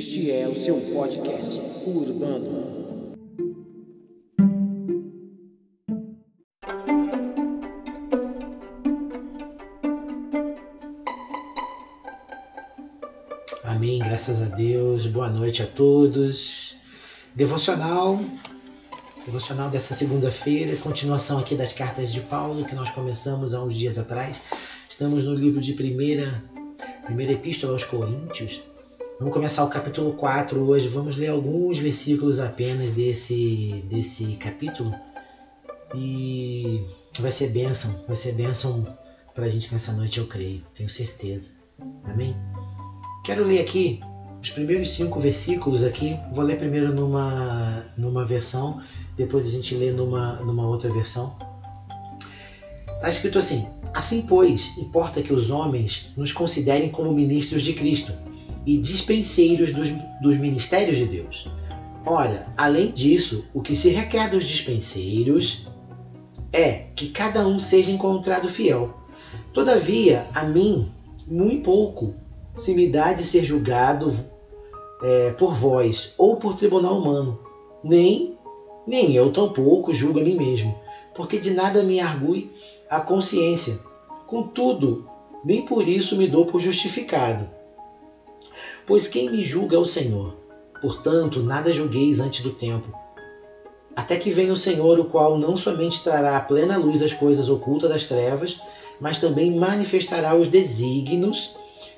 Este é o seu podcast urbano. Amém, graças a Deus. Boa noite a todos. Devocional, devocional dessa segunda-feira, continuação aqui das cartas de Paulo que nós começamos há uns dias atrás. Estamos no livro de primeira, primeira epístola aos Coríntios. Vamos começar o capítulo 4 hoje. Vamos ler alguns versículos apenas desse, desse capítulo. E vai ser bênção, vai ser bênção para a gente nessa noite, eu creio, tenho certeza. Amém? Quero ler aqui os primeiros cinco versículos aqui. Vou ler primeiro numa, numa versão, depois a gente lê numa, numa outra versão. Está escrito assim: Assim, pois, importa que os homens nos considerem como ministros de Cristo e dispenseiros dos, dos ministérios de Deus. Ora, além disso, o que se requer dos dispenseiros é que cada um seja encontrado fiel. Todavia, a mim, muito pouco se me dá de ser julgado é, por vós ou por tribunal humano, nem, nem eu tampouco julgo a mim mesmo, porque de nada me argue a consciência. Contudo, nem por isso me dou por justificado Pois quem me julga é o Senhor. Portanto, nada julgueis antes do tempo. Até que venha o Senhor, o qual não somente trará à plena luz as coisas ocultas das trevas, mas também manifestará os desígnios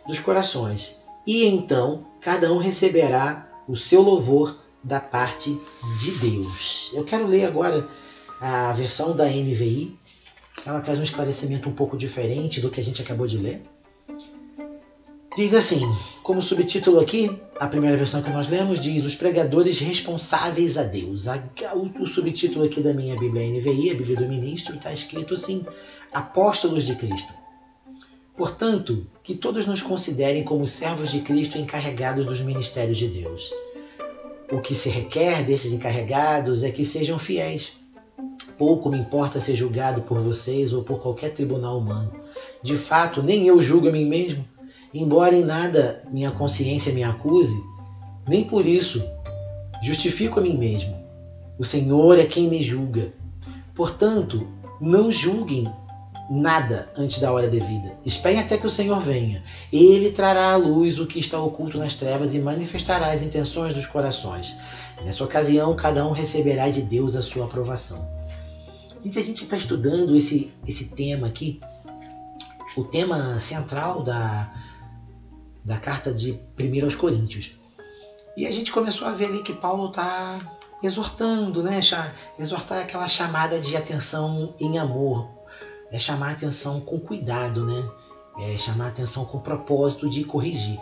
dos corações. E então cada um receberá o seu louvor da parte de Deus. Eu quero ler agora a versão da NVI. Ela traz um esclarecimento um pouco diferente do que a gente acabou de ler. Diz assim, como subtítulo aqui, a primeira versão que nós lemos diz os pregadores responsáveis a Deus. O, subtítulo aqui da minha Bíblia NVI, a Bíblia do Ministro, está escrito assim: Apóstolos de Cristo. Portanto, que todos nos considerem como servos de Cristo encarregados dos ministérios de Deus. O que se requer desses encarregados é que sejam fiéis. Pouco me importa ser julgado por vocês ou por qualquer tribunal humano. De fato, nem eu julgo a mim mesmo Embora em nada minha consciência me acuse, nem por isso justifico a mim mesmo. O Senhor é quem me julga. Portanto, não julguem nada antes da hora devida. Esperem até que o Senhor venha. Ele trará à luz o que está oculto nas trevas e manifestará as intenções dos corações. Nessa ocasião, cada um receberá de Deus a sua aprovação. Gente, a gente está estudando esse, esse tema aqui, o tema central da, da carta de 1 aos Coríntios. E a gente começou a ver ali que Paulo está exortando, né? Exortar aquela chamada de atenção em amor, é chamar a atenção com cuidado, né? É chamar a atenção com o propósito de corrigir.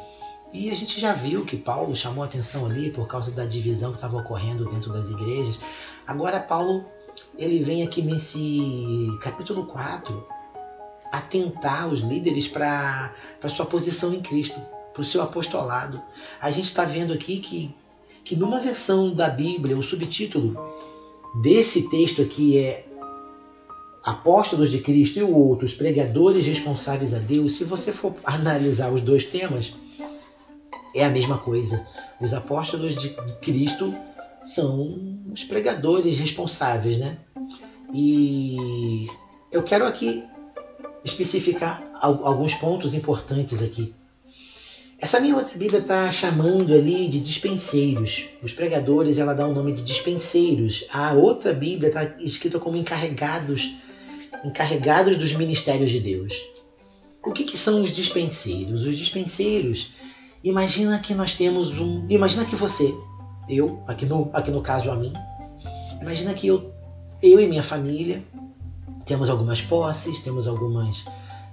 E a gente já viu que Paulo chamou atenção ali por causa da divisão que estava ocorrendo dentro das igrejas. Agora Paulo, ele vem aqui nesse capítulo 4 atentar os líderes para a sua posição em Cristo, para o seu apostolado. A gente está vendo aqui que, que numa versão da Bíblia, o subtítulo desse texto aqui é Apóstolos de Cristo e o outro, os pregadores responsáveis a Deus. Se você for analisar os dois temas, é a mesma coisa. Os apóstolos de Cristo são os pregadores responsáveis, né? E eu quero aqui especificar alguns pontos importantes aqui. Essa minha outra Bíblia está chamando ali de dispenseiros. Os pregadores, ela dá o nome de dispenseiros. A outra Bíblia está escrita como encarregados, encarregados dos ministérios de Deus. O que, que são os dispenseiros? Os dispenseiros, imagina que nós temos um, imagina que você, eu, aqui no, aqui no caso a mim, imagina que eu, eu e minha família, temos algumas posses, temos algumas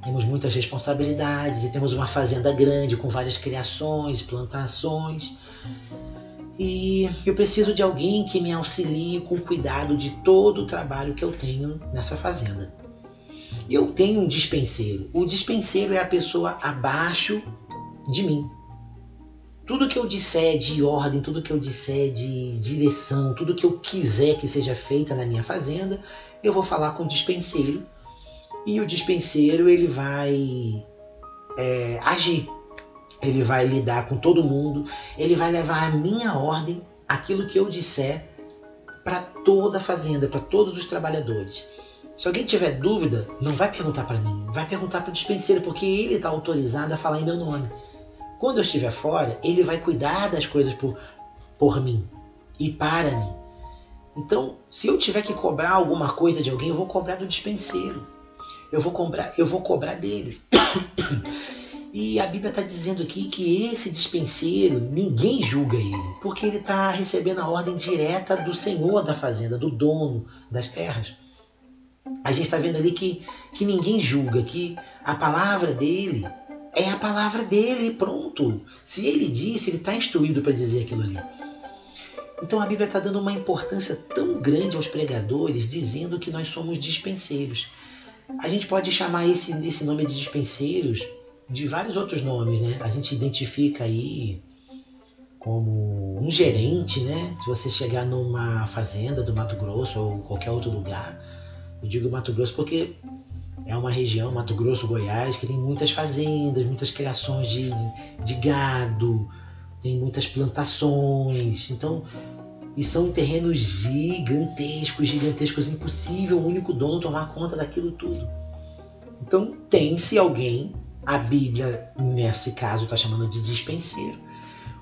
temos muitas responsabilidades e temos uma fazenda grande com várias criações, plantações. E eu preciso de alguém que me auxilie com cuidado de todo o trabalho que eu tenho nessa fazenda. Eu tenho um dispenseiro. O dispenseiro é a pessoa abaixo de mim. Tudo que eu disser de ordem, tudo que eu disser de direção, tudo que eu quiser que seja feita na minha fazenda, eu vou falar com o dispenseiro e o dispenseiro ele vai é, agir. ele vai lidar com todo mundo, ele vai levar a minha ordem, aquilo que eu disser, para toda a fazenda, para todos os trabalhadores. Se alguém tiver dúvida, não vai perguntar para mim, vai perguntar para o dispenseiro, porque ele está autorizado a falar em meu nome. Quando eu estiver fora, ele vai cuidar das coisas por, por mim e para mim. Então, se eu tiver que cobrar alguma coisa de alguém, eu vou cobrar do dispenseiro. Eu vou cobrar, eu vou cobrar dele. E a Bíblia está dizendo aqui que esse dispenseiro, ninguém julga ele, porque ele está recebendo a ordem direta do senhor da fazenda, do dono das terras. A gente está vendo ali que, que ninguém julga, que a palavra dele é a palavra dele, pronto. Se ele disse, ele está instruído para dizer aquilo ali. Então a Bíblia está dando uma importância tão grande aos pregadores, dizendo que nós somos dispenseiros. A gente pode chamar esse, esse nome de dispenseiros de vários outros nomes, né? A gente identifica aí como um gerente, né? Se você chegar numa fazenda do Mato Grosso ou qualquer outro lugar, eu digo Mato Grosso porque é uma região, Mato Grosso, Goiás, que tem muitas fazendas, muitas criações de, de gado, tem muitas plantações. Então, e são terrenos gigantescos, gigantescos, impossível o único dono tomar conta daquilo tudo. Então, tem-se alguém a Bíblia, nesse caso, está chamando de dispenseiro.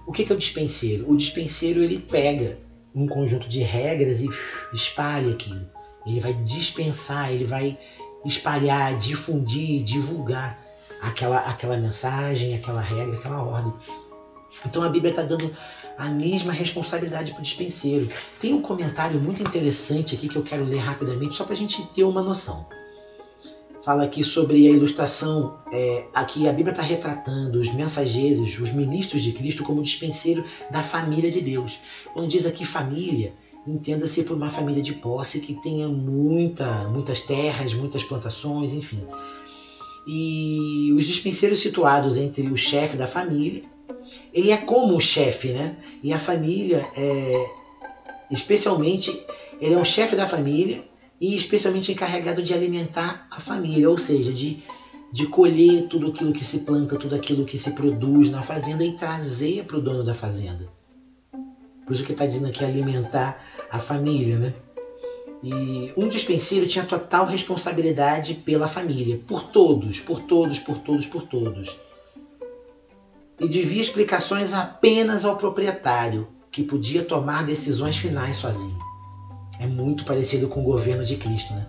O que é o dispenseiro? O dispenseiro ele pega um conjunto de regras e espalha aquilo. Ele vai dispensar, ele vai espalhar, difundir, divulgar aquela, aquela mensagem, aquela regra, aquela ordem. Então a Bíblia está dando a mesma responsabilidade para o dispenseiro. Tem um comentário muito interessante aqui que eu quero ler rapidamente, só para a gente ter uma noção fala aqui sobre a ilustração. É, aqui a Bíblia está retratando os mensageiros, os ministros de Cristo, como dispenseiro da família de Deus. Quando diz aqui família, entenda-se por uma família de posse que tenha muita, muitas terras, muitas plantações, enfim. E os dispenseiros situados entre o chefe da família, ele é como o chefe, né? E a família é, especialmente, ele é um chefe da família e especialmente encarregado de alimentar a família, ou seja, de, de colher tudo aquilo que se planta, tudo aquilo que se produz na fazenda e trazer para o dono da fazenda. Por isso que está dizendo aqui alimentar a família, né? E um dispenseiro tinha total responsabilidade pela família, por todos, por todos, por todos, por todos. E devia explicações apenas ao proprietário, que podia tomar decisões finais sozinho. É muito parecido com o governo de Cristo, né?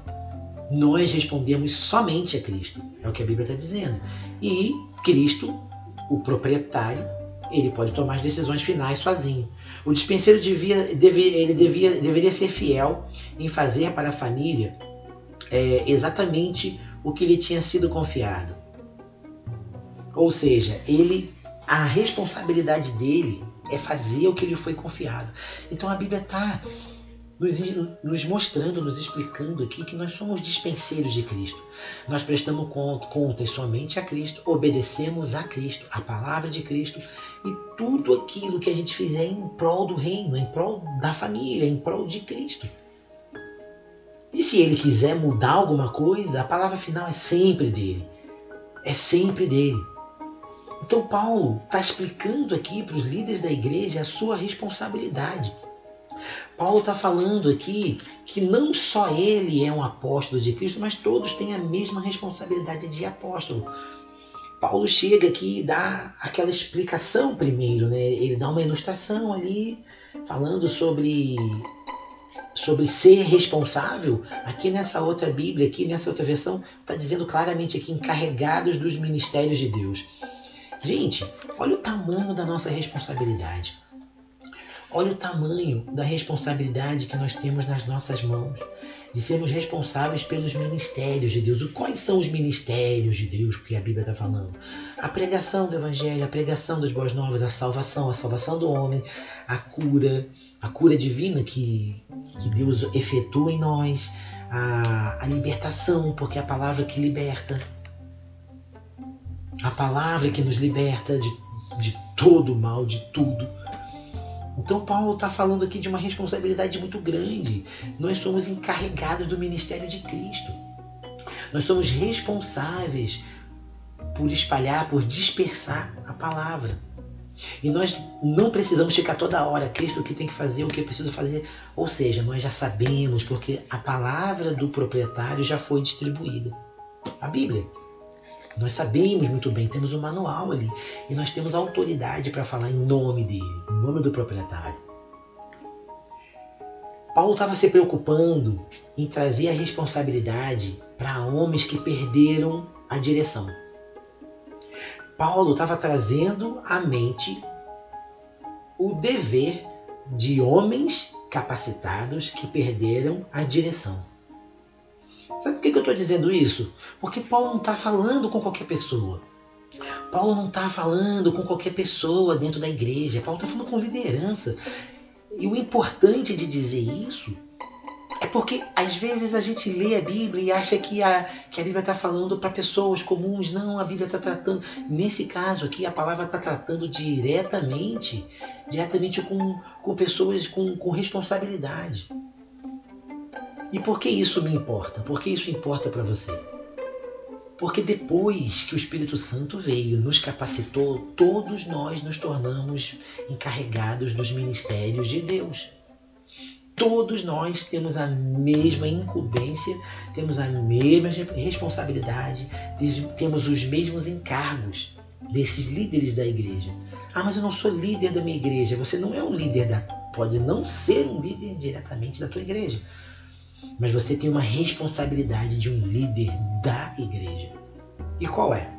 Nós respondemos somente a Cristo, é o que a Bíblia está dizendo. E Cristo, o proprietário, ele pode tomar as decisões finais sozinho. O dispenseiro devia, deve, ele devia, deveria ser fiel em fazer para a família é, exatamente o que lhe tinha sido confiado. Ou seja, ele, a responsabilidade dele é fazer o que lhe foi confiado. Então a Bíblia está nos, nos mostrando, nos explicando aqui que nós somos dispenseiros de Cristo. Nós prestamos contas somente a Cristo, obedecemos a Cristo, a palavra de Cristo e tudo aquilo que a gente fizer em prol do reino, em prol da família, em prol de Cristo. E se ele quiser mudar alguma coisa, a palavra final é sempre dele. É sempre dele. Então Paulo está explicando aqui para os líderes da igreja a sua responsabilidade. Paulo está falando aqui que não só ele é um apóstolo de Cristo, mas todos têm a mesma responsabilidade de apóstolo. Paulo chega aqui e dá aquela explicação primeiro, né? Ele dá uma ilustração ali falando sobre sobre ser responsável. Aqui nessa outra Bíblia, aqui nessa outra versão, está dizendo claramente aqui encarregados dos ministérios de Deus. Gente, olha o tamanho da nossa responsabilidade. Olha o tamanho da responsabilidade que nós temos nas nossas mãos, de sermos responsáveis pelos ministérios de Deus. Quais são os ministérios de Deus que a Bíblia está falando? A pregação do Evangelho, a pregação das boas novas, a salvação, a salvação do homem, a cura, a cura divina que, que Deus efetua em nós, a, a libertação, porque é a palavra que liberta, a palavra que nos liberta de, de todo o mal, de tudo. Então Paulo está falando aqui de uma responsabilidade muito grande. Nós somos encarregados do ministério de Cristo. Nós somos responsáveis por espalhar, por dispersar a palavra. E nós não precisamos ficar toda hora, Cristo, o que tem que fazer, o que eu preciso fazer. Ou seja, nós já sabemos, porque a palavra do proprietário já foi distribuída. A Bíblia. Nós sabemos muito bem, temos um manual ali. E nós temos autoridade para falar em nome dele, em nome do proprietário. Paulo estava se preocupando em trazer a responsabilidade para homens que perderam a direção. Paulo estava trazendo à mente o dever de homens capacitados que perderam a direção. Sabe por que eu estou dizendo isso? Porque Paulo não está falando com qualquer pessoa. Paulo não está falando com qualquer pessoa dentro da igreja. Paulo está falando com liderança. E o importante de dizer isso é porque às vezes a gente lê a Bíblia e acha que a, que a Bíblia está falando para pessoas comuns. Não, a Bíblia está tratando. Nesse caso aqui, a palavra está tratando diretamente, diretamente com, com pessoas com, com responsabilidade. E por que isso me importa? Por que isso importa para você? Porque depois que o Espírito Santo veio, nos capacitou, todos nós nos tornamos encarregados dos ministérios de Deus. Todos nós temos a mesma incumbência, temos a mesma responsabilidade, temos os mesmos encargos desses líderes da igreja. Ah, mas eu não sou líder da minha igreja. Você não é um líder da. Pode não ser um líder diretamente da tua igreja. Mas você tem uma responsabilidade de um líder da igreja. E qual é?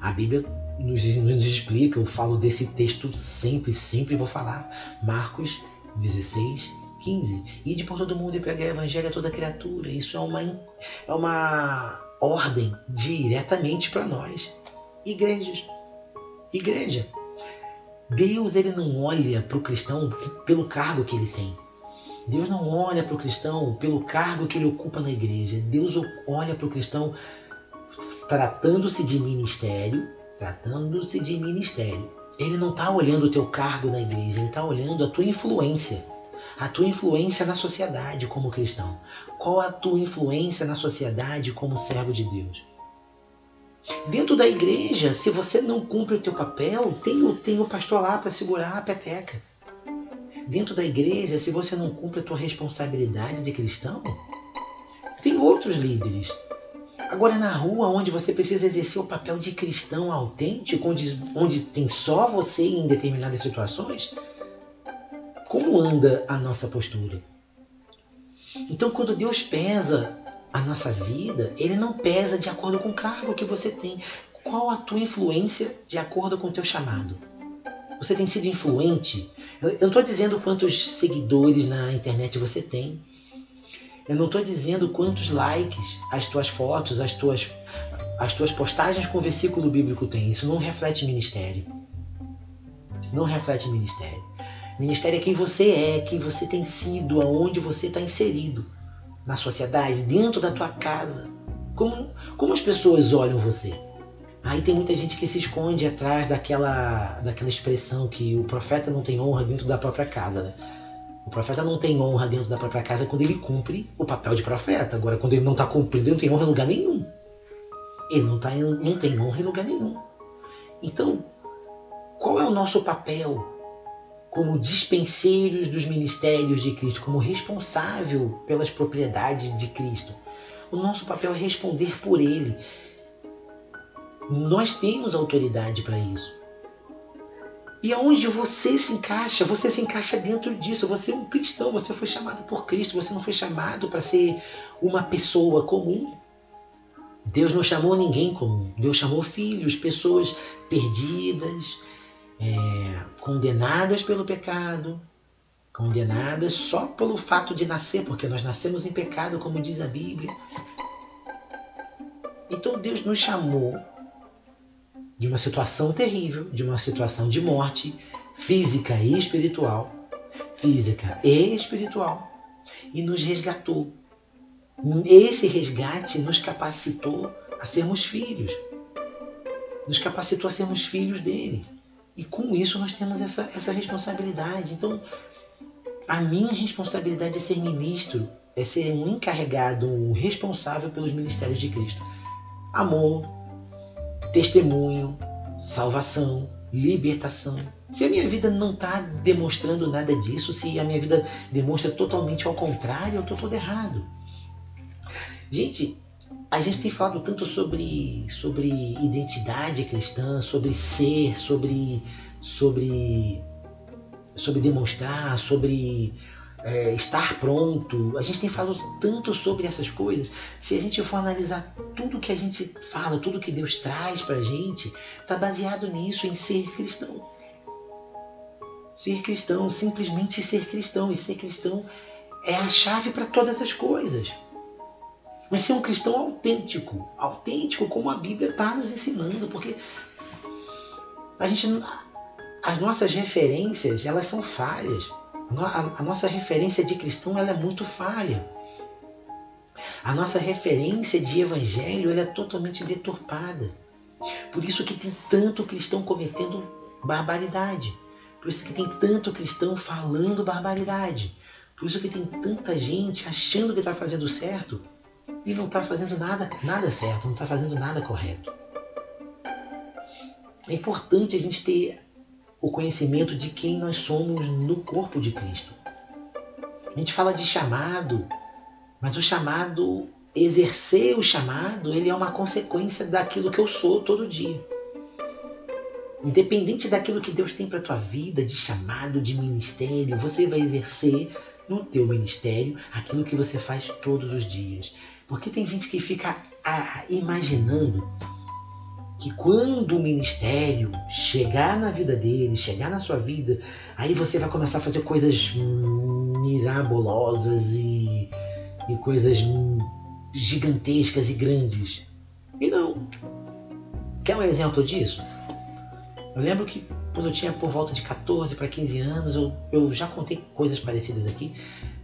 A Bíblia nos, nos explica, eu falo desse texto sempre, sempre vou falar. Marcos 16, 15. Ide por todo mundo e pregar o evangelho a toda criatura. Isso é uma, é uma ordem diretamente para nós. Igrejas. Igreja. Deus ele não olha para o cristão pelo cargo que ele tem. Deus não olha para o cristão pelo cargo que ele ocupa na igreja. Deus olha para o cristão tratando-se de ministério, tratando-se de ministério. Ele não está olhando o teu cargo na igreja, ele está olhando a tua influência a tua influência na sociedade como cristão? Qual a tua influência na sociedade como servo de Deus? Dentro da igreja, se você não cumpre o teu papel, tem tem o pastor lá para segurar a peteca. Dentro da igreja, se você não cumpre a tua responsabilidade de cristão, tem outros líderes. Agora, na rua, onde você precisa exercer o papel de cristão autêntico, onde, onde tem só você em determinadas situações, como anda a nossa postura. Então, quando Deus pesa a nossa vida, Ele não pesa de acordo com o cargo que você tem. Qual a tua influência de acordo com o teu chamado? Você tem sido influente? Eu não estou dizendo quantos seguidores na internet você tem. Eu não estou dizendo quantos likes as tuas fotos, as tuas, as tuas postagens com versículo bíblico tem. Isso não reflete ministério. Isso não reflete ministério. Ministério é quem você é, quem você tem sido, aonde você está inserido na sociedade, dentro da tua casa. Como, como as pessoas olham você? Aí tem muita gente que se esconde atrás daquela, daquela expressão que o profeta não tem honra dentro da própria casa, né? O profeta não tem honra dentro da própria casa quando ele cumpre o papel de profeta. Agora, quando ele não está cumprindo, ele não tem honra em lugar nenhum. Ele não, tá, não tem honra em lugar nenhum. Então, qual é o nosso papel como dispenseiros dos ministérios de Cristo, como responsável pelas propriedades de Cristo. O nosso papel é responder por Ele. Nós temos autoridade para isso. E aonde você se encaixa, você se encaixa dentro disso. Você é um cristão, você foi chamado por Cristo, você não foi chamado para ser uma pessoa comum. Deus não chamou ninguém comum. Deus chamou filhos, pessoas perdidas, é, condenadas pelo pecado, condenadas só pelo fato de nascer, porque nós nascemos em pecado, como diz a Bíblia. Então Deus nos chamou de uma situação terrível, de uma situação de morte física e espiritual, física e espiritual, e nos resgatou. Esse resgate nos capacitou a sermos filhos, nos capacitou a sermos filhos dele. E com isso nós temos essa, essa responsabilidade. Então, a minha responsabilidade é ser ministro, é ser um encarregado, um responsável pelos ministérios de Cristo. Amor, testemunho, salvação, libertação. Se a minha vida não está demonstrando nada disso, se a minha vida demonstra totalmente ao contrário, eu estou todo errado. Gente, a gente tem falado tanto sobre, sobre identidade cristã, sobre ser, sobre, sobre, sobre demonstrar, sobre é, estar pronto. A gente tem falado tanto sobre essas coisas. Se a gente for analisar tudo que a gente fala, tudo que Deus traz para a gente, está baseado nisso, em ser cristão. Ser cristão, simplesmente ser cristão. E ser cristão é a chave para todas as coisas. Mas ser um cristão autêntico, autêntico como a Bíblia está nos ensinando, porque a gente, as nossas referências elas são falhas. A, nossa referência de cristão ela é muito falha. A nossa referência de evangelho ela é totalmente deturpada. Por isso que tem tanto cristão cometendo barbaridade. Por isso que tem tanto cristão falando barbaridade. Por isso que tem tanta gente achando que está fazendo certo e não está fazendo nada, nada certo, não está fazendo nada correto. É importante a gente ter o conhecimento de quem nós somos no corpo de Cristo. A gente fala de chamado, mas o chamado, exercer o chamado, ele é uma consequência daquilo que eu sou todo dia. Independente daquilo que Deus tem para tua vida, de chamado, de ministério, você vai exercer no teu ministério aquilo que você faz todos os dias. Porque tem gente que fica ah, imaginando que quando o ministério chegar na vida dele, chegar na sua vida, aí você vai começar a fazer coisas mirabolosas e, e coisas gigantescas e grandes. E não. Quer um exemplo disso? Eu lembro que quando eu tinha por volta de 14 para 15 anos, eu, eu já contei coisas parecidas aqui,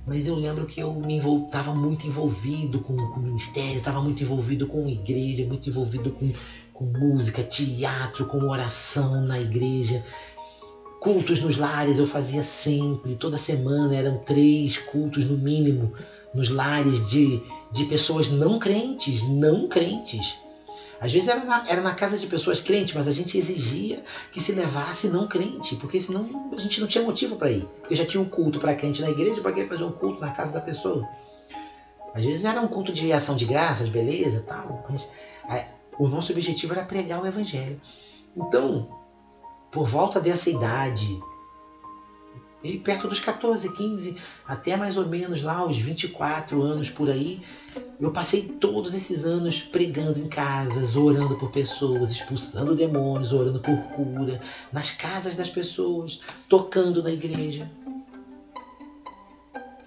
mas eu lembro que eu me estava muito envolvido com, com o ministério, estava muito envolvido com igreja, muito envolvido com com música, teatro, com oração na igreja. Cultos nos lares eu fazia sempre, toda semana eram três cultos no mínimo nos lares de, de pessoas não crentes, não crentes. Às vezes era na, era na casa de pessoas crentes, mas a gente exigia que se levasse não crente, porque senão a gente não tinha motivo para ir. Porque já tinha um culto para crente na igreja, para que fazer um culto na casa da pessoa? Às vezes era um culto de ação de graças, beleza, tal. Mas o nosso objetivo era pregar o Evangelho. Então, por volta dessa idade, e perto dos 14, 15, até mais ou menos lá os 24 anos por aí, eu passei todos esses anos pregando em casas, orando por pessoas, expulsando demônios, orando por cura, nas casas das pessoas, tocando na igreja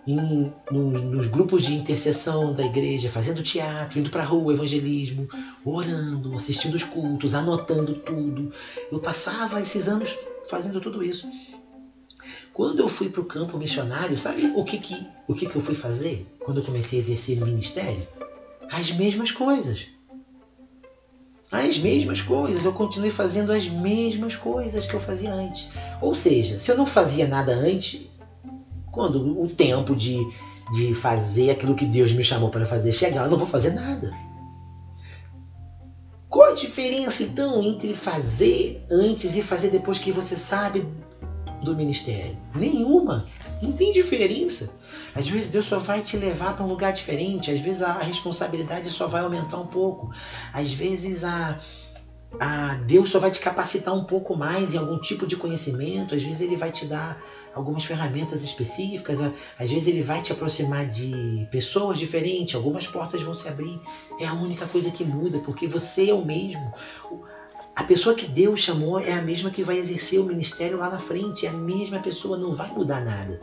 em, no, nos grupos de intercessão da igreja, fazendo teatro, indo para a rua, evangelismo, orando, assistindo os cultos, anotando tudo. Eu passava esses anos fazendo tudo isso. Quando eu fui para o campo missionário, sabe o que, que, o que, que eu fui fazer quando eu comecei a exercer o ministério? As mesmas coisas. As mesmas coisas, eu continuei fazendo as mesmas coisas que eu fazia antes. Ou seja, se eu não fazia nada antes, quando o tempo de, de fazer aquilo que Deus me chamou para fazer chegar, eu não vou fazer nada. Qual a diferença então entre fazer antes e fazer depois que você sabe do ministério? Nenhuma. Não tem diferença. Às vezes Deus só vai te levar para um lugar diferente, às vezes a responsabilidade só vai aumentar um pouco, às vezes a, a Deus só vai te capacitar um pouco mais em algum tipo de conhecimento, às vezes ele vai te dar algumas ferramentas específicas, às vezes ele vai te aproximar de pessoas diferentes, algumas portas vão se abrir. É a única coisa que muda, porque você é o mesmo. A pessoa que Deus chamou é a mesma que vai exercer o ministério lá na frente, é a mesma pessoa, não vai mudar nada.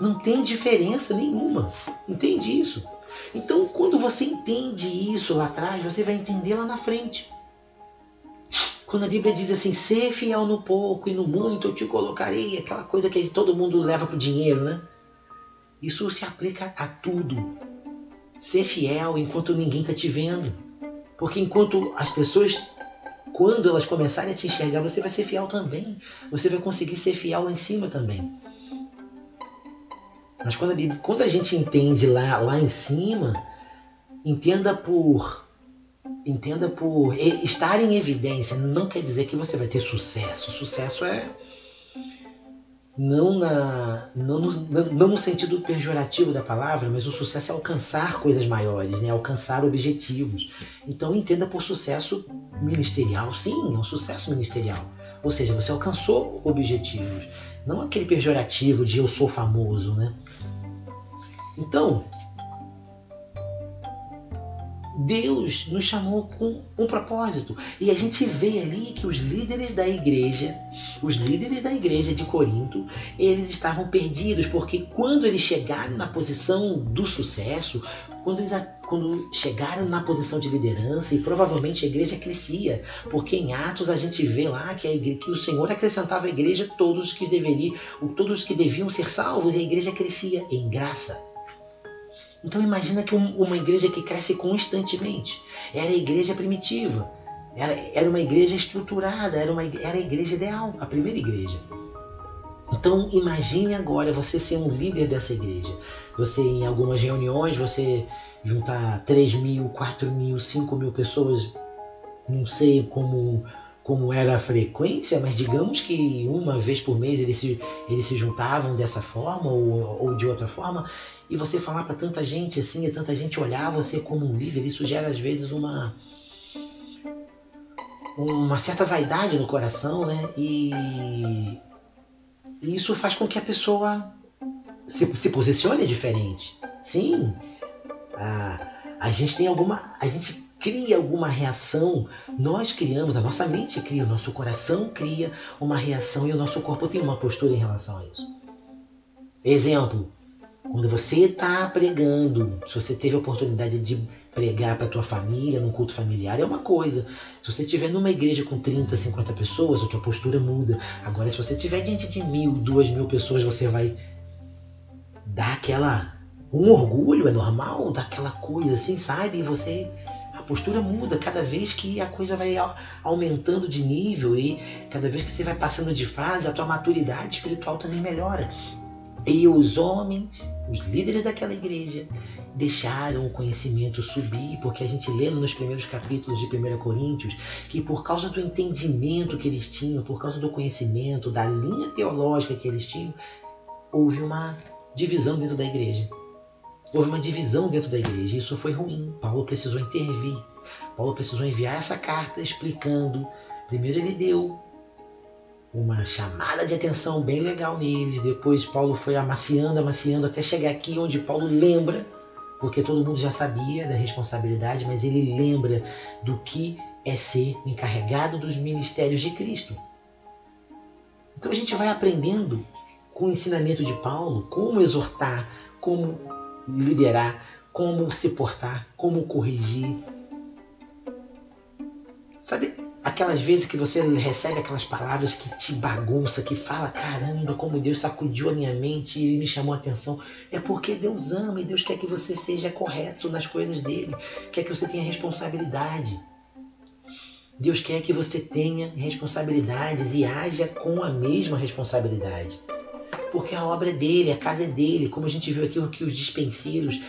Não tem diferença nenhuma. Entende isso? Então, quando você entende isso lá atrás, você vai entender lá na frente. Quando a Bíblia diz assim, ser fiel no pouco e no muito eu te colocarei, aquela coisa que todo mundo leva pro dinheiro, né? Isso se aplica a tudo. Ser fiel enquanto ninguém está te vendo. Porque enquanto as pessoas, quando elas começarem a te enxergar, você vai ser fiel também. Você vai conseguir ser fiel lá em cima também. Mas quando a, Bíblia, quando a gente entende lá, lá em cima, entenda por entenda por estar em evidência não quer dizer que você vai ter sucesso. Sucesso é não, na, não, no, não no sentido pejorativo da palavra, mas o sucesso é alcançar coisas maiores, né? alcançar objetivos. Então entenda por sucesso ministerial, sim, é um sucesso ministerial. Ou seja, você alcançou objetivos, não aquele pejorativo de eu sou famoso, né? Então, Deus nos chamou com um propósito. E a gente vê ali que os líderes da igreja, os líderes da igreja de Corinto, eles estavam perdidos, porque quando eles chegaram na posição do sucesso, quando eles quando chegaram na posição de liderança, e provavelmente a igreja crescia, porque em Atos a gente vê lá que, a igreja, que o Senhor acrescentava à igreja todos os que deveriam, todos os que deviam ser salvos, e a igreja crescia em graça. Então imagina que uma igreja que cresce constantemente. Era a igreja primitiva. Era, era uma igreja estruturada, era, uma, era a igreja ideal, a primeira igreja. Então imagine agora você ser um líder dessa igreja. Você em algumas reuniões, você juntar 3 mil, 4 mil, 5 mil pessoas, não sei como como era a frequência, mas digamos que uma vez por mês eles se, eles se juntavam dessa forma ou, ou de outra forma, e você falar para tanta gente assim, e tanta gente olhar você como um líder, isso gera às vezes uma uma certa vaidade no coração, né? E, e isso faz com que a pessoa se, se posicione diferente. Sim, a, a gente tem alguma. A gente cria alguma reação, nós criamos, a nossa mente cria, o nosso coração cria uma reação e o nosso corpo tem uma postura em relação a isso. Exemplo, quando você está pregando, se você teve a oportunidade de pregar para tua família, num culto familiar, é uma coisa. Se você estiver numa igreja com 30, 50 pessoas, a tua postura muda. Agora, se você estiver diante de mil, duas mil pessoas, você vai dar aquela. um orgulho, é normal, daquela coisa assim, sabe? E você postura muda cada vez que a coisa vai aumentando de nível e cada vez que você vai passando de fase, a tua maturidade espiritual também melhora. E os homens, os líderes daquela igreja, deixaram o conhecimento subir, porque a gente lê nos primeiros capítulos de 1 Coríntios que por causa do entendimento que eles tinham, por causa do conhecimento, da linha teológica que eles tinham, houve uma divisão dentro da igreja. Houve uma divisão dentro da igreja isso foi ruim. Paulo precisou intervir. Paulo precisou enviar essa carta explicando. Primeiro ele deu uma chamada de atenção bem legal neles. Depois Paulo foi amaciando, amaciando até chegar aqui onde Paulo lembra, porque todo mundo já sabia da responsabilidade, mas ele lembra do que é ser encarregado dos ministérios de Cristo. Então a gente vai aprendendo com o ensinamento de Paulo como exortar, como liderar, como se portar, como corrigir. Sabe aquelas vezes que você recebe aquelas palavras que te bagunça, que fala, caramba, como Deus sacudiu a minha mente e me chamou a atenção. É porque Deus ama e Deus quer que você seja correto nas coisas dele, quer que você tenha responsabilidade. Deus quer que você tenha responsabilidades e haja com a mesma responsabilidade porque a obra é dele, a casa é dele, como a gente viu aqui que os dispenseiros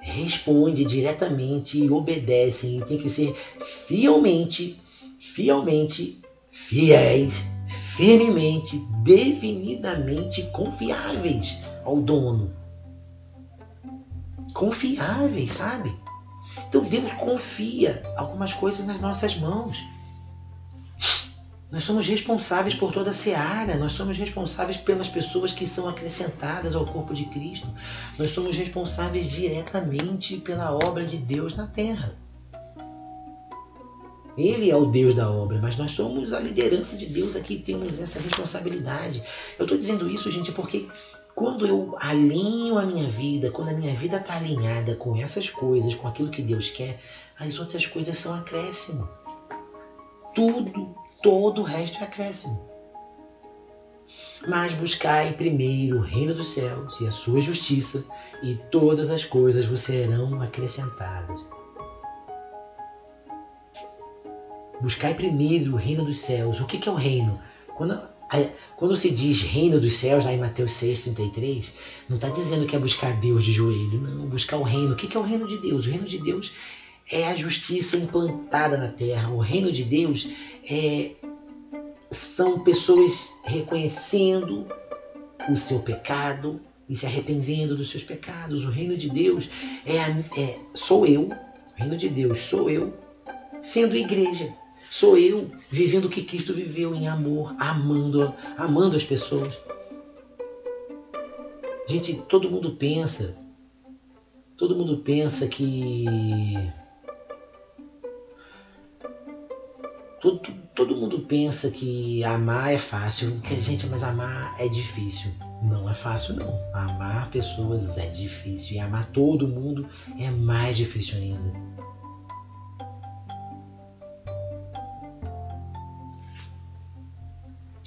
respondem diretamente e obedecem e tem que ser fielmente, fielmente, fiéis, firmemente, definidamente confiáveis ao dono. Confiáveis, sabe? Então Deus confia algumas coisas nas nossas mãos. Nós somos responsáveis por toda a seara, nós somos responsáveis pelas pessoas que são acrescentadas ao corpo de Cristo, nós somos responsáveis diretamente pela obra de Deus na terra. Ele é o Deus da obra, mas nós somos a liderança de Deus aqui, temos essa responsabilidade. Eu estou dizendo isso, gente, porque quando eu alinho a minha vida, quando a minha vida está alinhada com essas coisas, com aquilo que Deus quer, as outras coisas são acréscimo. Tudo todo o resto é acréscimo. Mas buscai primeiro o reino dos céus e a sua justiça, e todas as coisas vos serão acrescentadas. Buscai primeiro o reino dos céus. O que é o reino? Quando, quando se diz reino dos céus, lá em Mateus 6,33, não está dizendo que é buscar Deus de joelho. Não, buscar o reino. O que é o reino de Deus? O reino de Deus é a justiça implantada na terra. O reino de Deus é, são pessoas reconhecendo o seu pecado e se arrependendo dos seus pecados. O reino de Deus é, é sou eu, o reino de Deus sou eu, sendo igreja. Sou eu vivendo o que Cristo viveu em amor, amando, amando as pessoas. Gente, todo mundo pensa, todo mundo pensa que todo, todo mundo pensa que amar é fácil, que gente, mas amar é difícil. Não é fácil não. Amar pessoas é difícil e amar todo mundo é mais difícil ainda.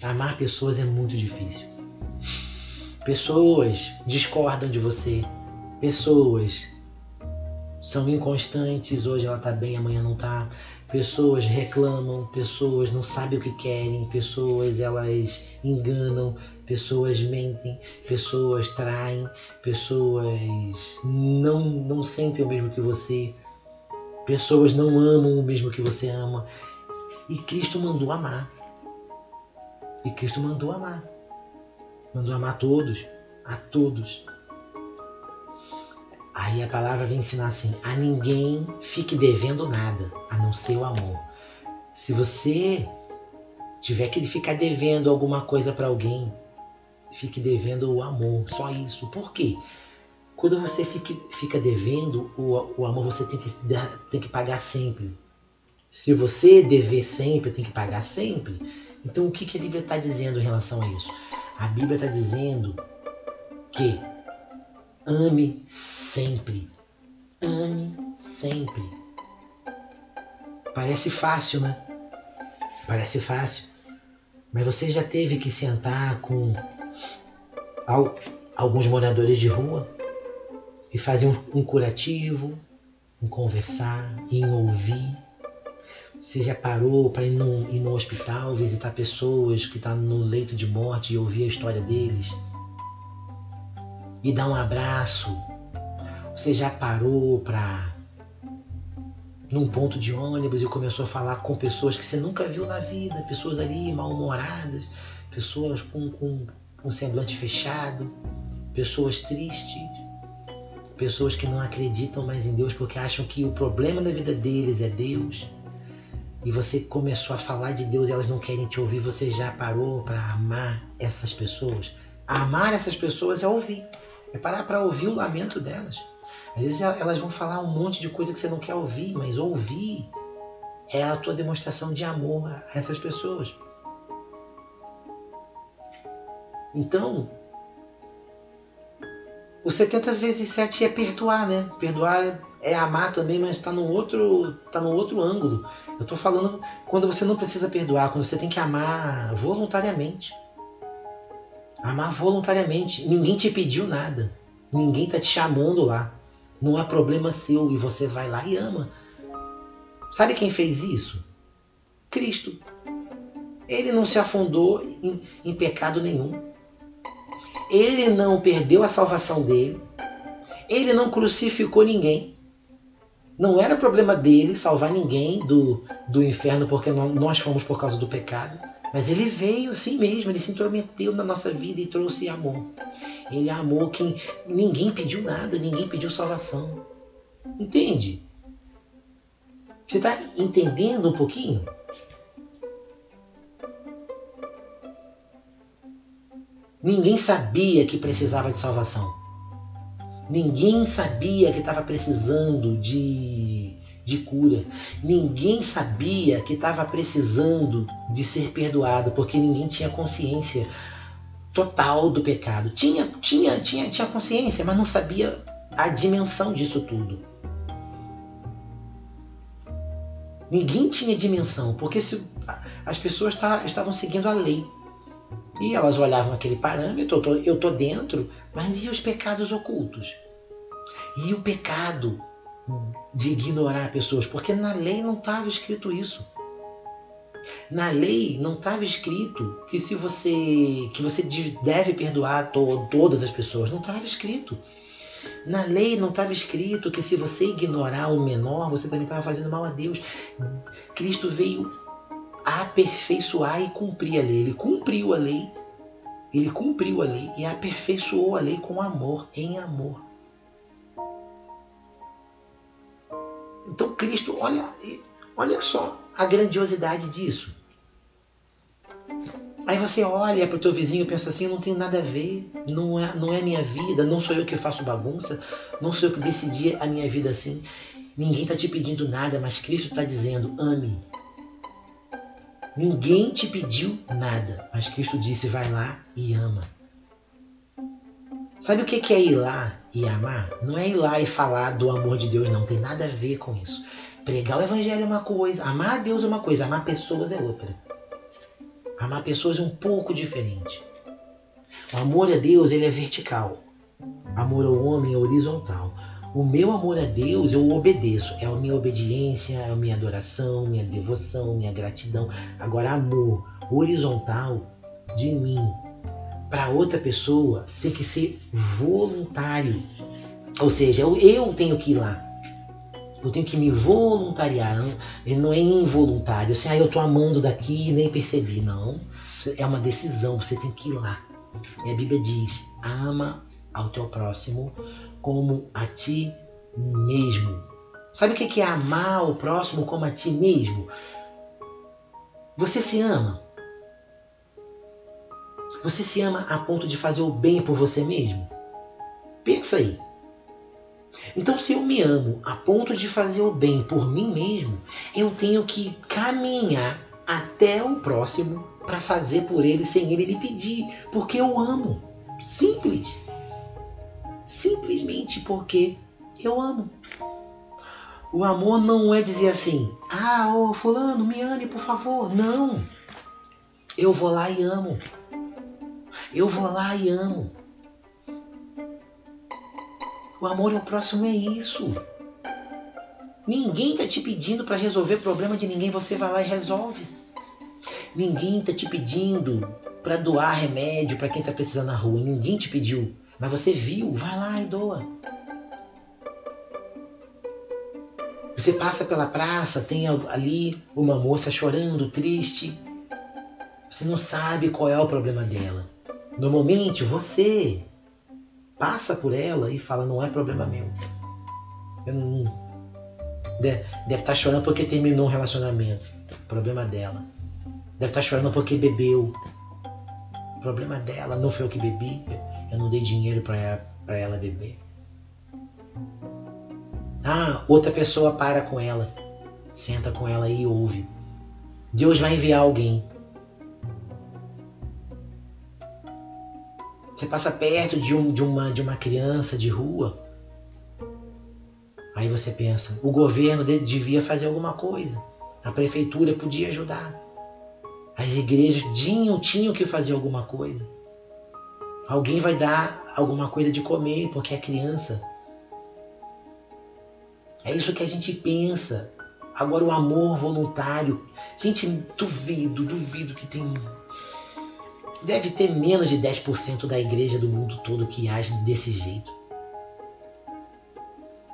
Amar pessoas é muito difícil. Pessoas discordam de você. Pessoas são inconstantes. Hoje ela tá bem, amanhã não tá. Pessoas reclamam, pessoas não sabem o que querem, pessoas elas enganam, pessoas mentem, pessoas traem, pessoas não não sentem o mesmo que você. Pessoas não amam o mesmo que você ama. E Cristo mandou amar. E Cristo mandou amar. Mandou amar todos, a todos. Aí a palavra vem ensinar assim: a ninguém fique devendo nada, a não ser o amor. Se você tiver que ficar devendo alguma coisa para alguém, fique devendo o amor, só isso. Por quê? Quando você fica, fica devendo o, o amor, você tem que, tem que pagar sempre. Se você dever sempre, tem que pagar sempre. Então, o que, que a Bíblia está dizendo em relação a isso? A Bíblia está dizendo que ame sempre. Ame sempre. Parece fácil, né? Parece fácil. Mas você já teve que sentar com alguns moradores de rua e fazer um, curativo, em conversar, em ouvir você já parou para ir no, ir no hospital visitar pessoas que estão tá no leito de morte e ouvir a história deles? E dar um abraço? Você já parou para num ponto de ônibus e começou a falar com pessoas que você nunca viu na vida, pessoas ali mal-humoradas, pessoas com, com, com semblante fechado, pessoas tristes, pessoas que não acreditam mais em Deus porque acham que o problema da vida deles é Deus e você começou a falar de Deus e elas não querem te ouvir, você já parou para amar essas pessoas? Amar essas pessoas é ouvir, é parar para ouvir o lamento delas. Às vezes elas vão falar um monte de coisa que você não quer ouvir, mas ouvir é a tua demonstração de amor a essas pessoas. Então, o 70 vezes 7 é perdoar, né? Perdoar é amar também, mas está no outro, tá no outro ângulo. Eu estou falando quando você não precisa perdoar, quando você tem que amar voluntariamente. Amar voluntariamente. Ninguém te pediu nada. Ninguém tá te chamando lá. Não é problema seu e você vai lá e ama. Sabe quem fez isso? Cristo. Ele não se afundou em, em pecado nenhum. Ele não perdeu a salvação dele. Ele não crucificou ninguém. Não era problema dele salvar ninguém do, do inferno porque nós fomos por causa do pecado. Mas ele veio assim mesmo, ele se intrometeu na nossa vida e trouxe amor. Ele amou quem ninguém pediu nada, ninguém pediu salvação. Entende? Você está entendendo um pouquinho? Ninguém sabia que precisava de salvação. Ninguém sabia que estava precisando de, de cura. Ninguém sabia que estava precisando de ser perdoado, porque ninguém tinha consciência total do pecado. Tinha, tinha, tinha, tinha consciência, mas não sabia a dimensão disso tudo. Ninguém tinha dimensão, porque se, as pessoas tá, estavam seguindo a lei. E elas olhavam aquele parâmetro, eu tô dentro, mas e os pecados ocultos? E o pecado de ignorar pessoas? Porque na lei não estava escrito isso. Na lei não estava escrito que se você que você deve perdoar to, todas as pessoas, não estava escrito. Na lei não estava escrito que se você ignorar o menor, você também estava fazendo mal a Deus. Cristo veio aperfeiçoar e cumprir a lei. Ele cumpriu a lei, ele cumpriu a lei e aperfeiçoou a lei com amor, em amor. Então Cristo, olha, olha só a grandiosidade disso. Aí você olha para o teu vizinho e pensa assim, não tem nada a ver, não é, não é minha vida, não sou eu que faço bagunça, não sou eu que decidi a minha vida assim. Ninguém está te pedindo nada, mas Cristo está dizendo, ame. Ninguém te pediu nada, mas Cristo disse, vai lá e ama. Sabe o que é ir lá e amar? Não é ir lá e falar do amor de Deus, não. Tem nada a ver com isso. Pregar o evangelho é uma coisa, amar a Deus é uma coisa, amar pessoas é outra. Amar pessoas é um pouco diferente. O amor a Deus ele é vertical. Amor ao homem é horizontal. O meu amor a Deus eu obedeço. É a minha obediência, é a minha adoração, minha devoção, minha gratidão. Agora, amor horizontal de mim para outra pessoa tem que ser voluntário. Ou seja, eu, tenho que ir lá. Eu tenho que me voluntariar. Não, não é involuntário. Assim, ah, eu tô amando daqui e nem percebi. Não. É uma decisão. Você tem que ir lá. E a Bíblia diz: ama ao teu próximo como a ti mesmo. Sabe o que é amar o próximo como a ti mesmo? Você se ama. Você se ama a ponto de fazer o bem por você mesmo? Pensa aí. Então, se eu me amo a ponto de fazer o bem por mim mesmo, eu tenho que caminhar até o próximo para fazer por ele sem ele me pedir, porque eu amo. Simples. Simplesmente porque eu amo. O amor não é dizer assim: "Ah, ô fulano, me ame, por favor". Não. Eu vou lá e amo. Eu vou lá e amo. O amor ao próximo é isso. Ninguém está te pedindo para resolver problema de ninguém, você vai lá e resolve. Ninguém está te pedindo para doar remédio para quem está precisando na rua. Ninguém te pediu, mas você viu, vai lá e doa. Você passa pela praça, tem ali uma moça chorando, triste. Você não sabe qual é o problema dela. Normalmente você passa por ela e fala: não é problema meu. Eu não. Deve, estar tá chorando porque terminou um relacionamento. Problema dela. Deve estar tá chorando porque bebeu. Problema dela. Não foi eu que bebi. Eu não dei dinheiro para ela, beber. Ah, outra pessoa para com ela. Senta com ela e ouve. Deus vai enviar alguém. Você passa perto de, um, de, uma, de uma criança de rua. Aí você pensa, o governo devia fazer alguma coisa. A prefeitura podia ajudar. As igrejas tinham, tinham que fazer alguma coisa. Alguém vai dar alguma coisa de comer porque é criança. É isso que a gente pensa. Agora o amor voluntário. Gente, duvido, duvido que tem deve ter menos de 10% da igreja do mundo todo que age desse jeito.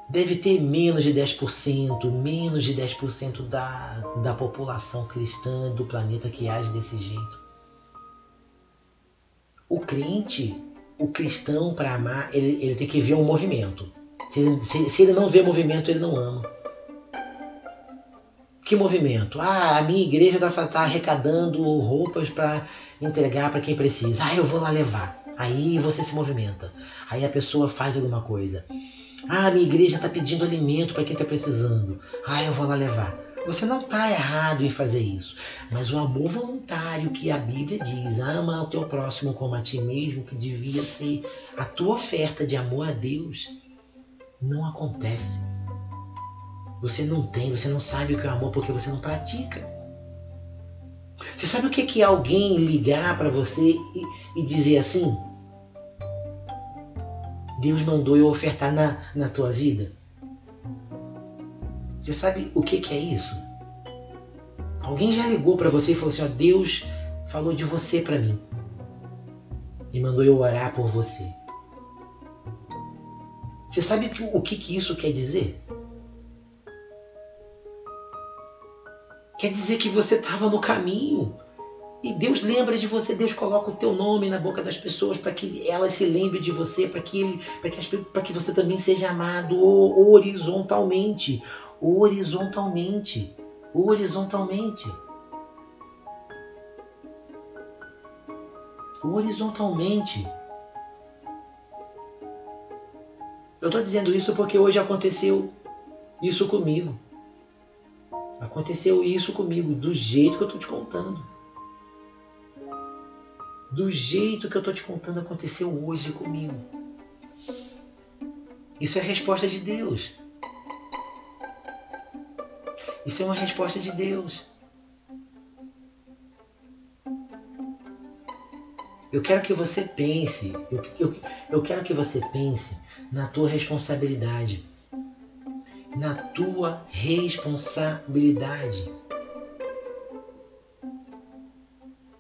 Deve ter menos de 10%, menos de 10% da, da população cristã do planeta que age desse jeito. O crente, o cristão, para amar, ele, ele tem que ver um movimento. Se ele, se, se ele não vê movimento, ele não ama. Que movimento? Ah, a minha igreja está tá arrecadando roupas para entregar para quem precisa. Ah, eu vou lá levar. Aí você se movimenta. Aí a pessoa faz alguma coisa. Ah, minha igreja está pedindo alimento para quem está precisando. Ah, eu vou lá levar. Você não está errado em fazer isso. Mas o amor voluntário que a Bíblia diz, ama o teu próximo como a ti mesmo, que devia ser a tua oferta de amor a Deus, não acontece. Você não tem, você não sabe o que é amor porque você não pratica. Você sabe o que é alguém ligar para você e, e, dizer assim? Deus mandou eu ofertar na, na tua vida? Você sabe o que, que é isso? Alguém já ligou para você e falou assim: ó, Deus falou de você para mim e mandou eu orar por você. Você sabe o que, que isso quer dizer? Quer dizer que você estava no caminho. E Deus lembra de você, Deus coloca o teu nome na boca das pessoas para que elas se lembrem de você, para que, que, que você também seja amado horizontalmente. Horizontalmente. Horizontalmente. Horizontalmente. Eu estou dizendo isso porque hoje aconteceu isso comigo. Aconteceu isso comigo, do jeito que eu estou te contando. Do jeito que eu estou te contando, aconteceu hoje comigo. Isso é resposta de Deus. Isso é uma resposta de Deus. Eu quero que você pense, eu, eu, eu quero que você pense na tua responsabilidade na tua responsabilidade.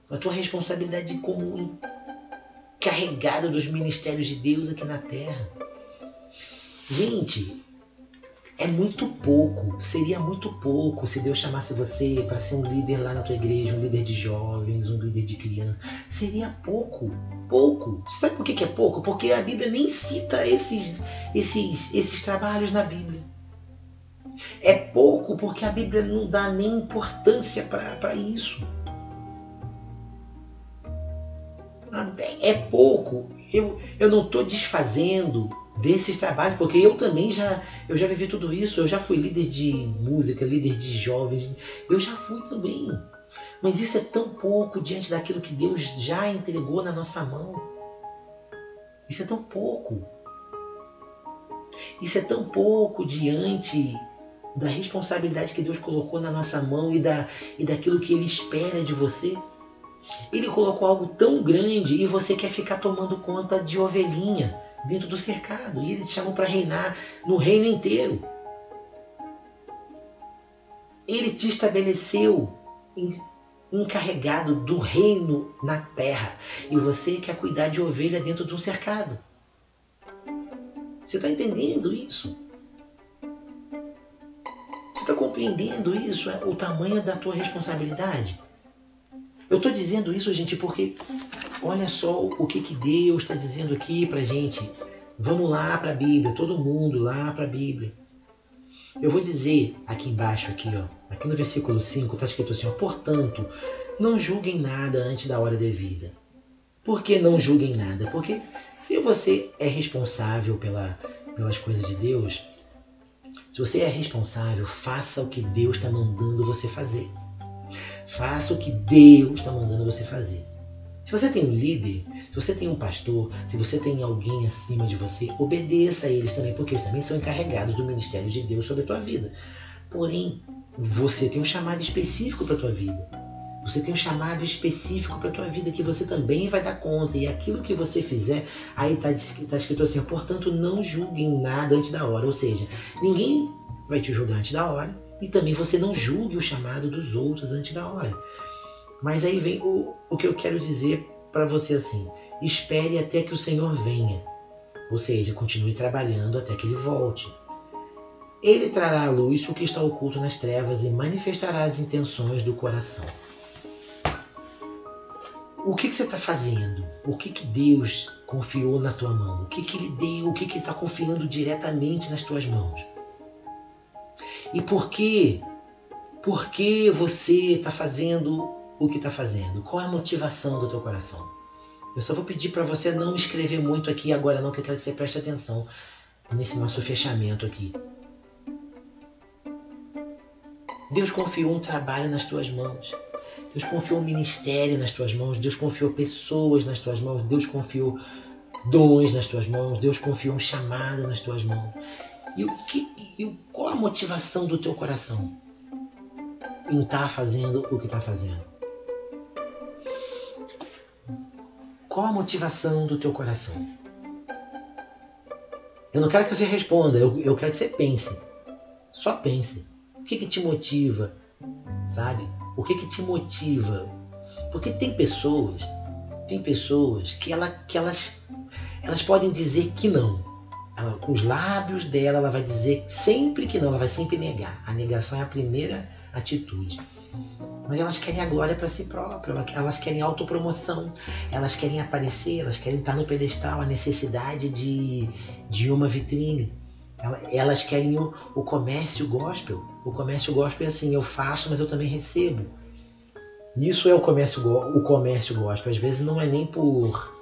A tua responsabilidade como encarregado dos ministérios de Deus aqui na terra. Gente, é muito pouco, seria muito pouco se Deus chamasse você para ser um líder lá na tua igreja, um líder de jovens, um líder de crianças. Seria pouco, pouco. Sabe por que é pouco? Porque a Bíblia nem cita esses, esses, esses trabalhos na Bíblia. É pouco porque a Bíblia não dá nem importância para isso. É pouco. Eu, eu não estou desfazendo desses trabalhos, porque eu também já, eu já vivi tudo isso. Eu já fui líder de música, líder de jovens. Eu já fui também. Mas isso é tão pouco diante daquilo que Deus já entregou na nossa mão. Isso é tão pouco. Isso é tão pouco diante da responsabilidade que Deus colocou na nossa mão e, da, e daquilo que Ele espera de você. Ele colocou algo tão grande e você quer ficar tomando conta de ovelhinha dentro do cercado. E Ele te chamou para reinar no reino inteiro. Ele te estabeleceu encarregado do reino na terra e você quer cuidar de ovelha dentro de um cercado. Você está entendendo isso? está compreendendo isso? É o tamanho da tua responsabilidade? Eu estou dizendo isso, gente, porque olha só o que, que Deus está dizendo aqui para gente. Vamos lá para a Bíblia, todo mundo lá para a Bíblia. Eu vou dizer aqui embaixo, aqui, ó, aqui no versículo 5, está escrito assim: ó, portanto, não julguem nada antes da hora devida. Por que não julguem nada? Porque se você é responsável pela, pelas coisas de Deus, se você é responsável, faça o que Deus está mandando você fazer. Faça o que Deus está mandando você fazer. Se você tem um líder, se você tem um pastor, se você tem alguém acima de você, obedeça a eles também, porque eles também são encarregados do ministério de Deus sobre a tua vida. Porém, você tem um chamado específico para a tua vida. Você tem um chamado específico para a tua vida que você também vai dar conta. E aquilo que você fizer, aí está tá escrito assim, portanto, não julguem nada antes da hora. Ou seja, ninguém vai te julgar antes da hora. E também você não julgue o chamado dos outros antes da hora. Mas aí vem o, o que eu quero dizer para você assim: espere até que o Senhor venha. Ou seja, continue trabalhando até que ele volte. Ele trará à luz o que está oculto nas trevas e manifestará as intenções do coração o que, que você está fazendo? O que, que Deus confiou na tua mão? O que, que Ele deu? O que, está confiando diretamente nas tuas mãos? E por que? Por que você está fazendo o que está fazendo? Qual é a motivação do teu coração? Eu só vou pedir para você não escrever muito aqui agora não, que eu quero que você preste atenção nesse nosso fechamento aqui. Deus confiou um trabalho nas tuas mãos. Deus confiou um ministério nas tuas mãos, Deus confiou pessoas nas tuas mãos, Deus confiou dons nas tuas mãos, Deus confiou um chamado nas tuas mãos. E o que, e qual a motivação do teu coração em estar tá fazendo o que está fazendo? Qual a motivação do teu coração? Eu não quero que você responda, eu, eu quero que você pense. Só pense. O que, que te motiva, sabe? O que que te motiva? Porque tem pessoas, tem pessoas que, ela, que elas, elas podem dizer que não. Os lábios dela, ela vai dizer sempre que não, ela vai sempre negar. A negação é a primeira atitude. Mas elas querem a glória para si próprias, elas querem autopromoção, elas querem aparecer, elas querem estar no pedestal, a necessidade de, de uma vitrine. Elas querem o, o comércio gospel. O comércio gospel é assim, eu faço, mas eu também recebo. Isso é o comércio, o comércio gospel. Às vezes não é nem por,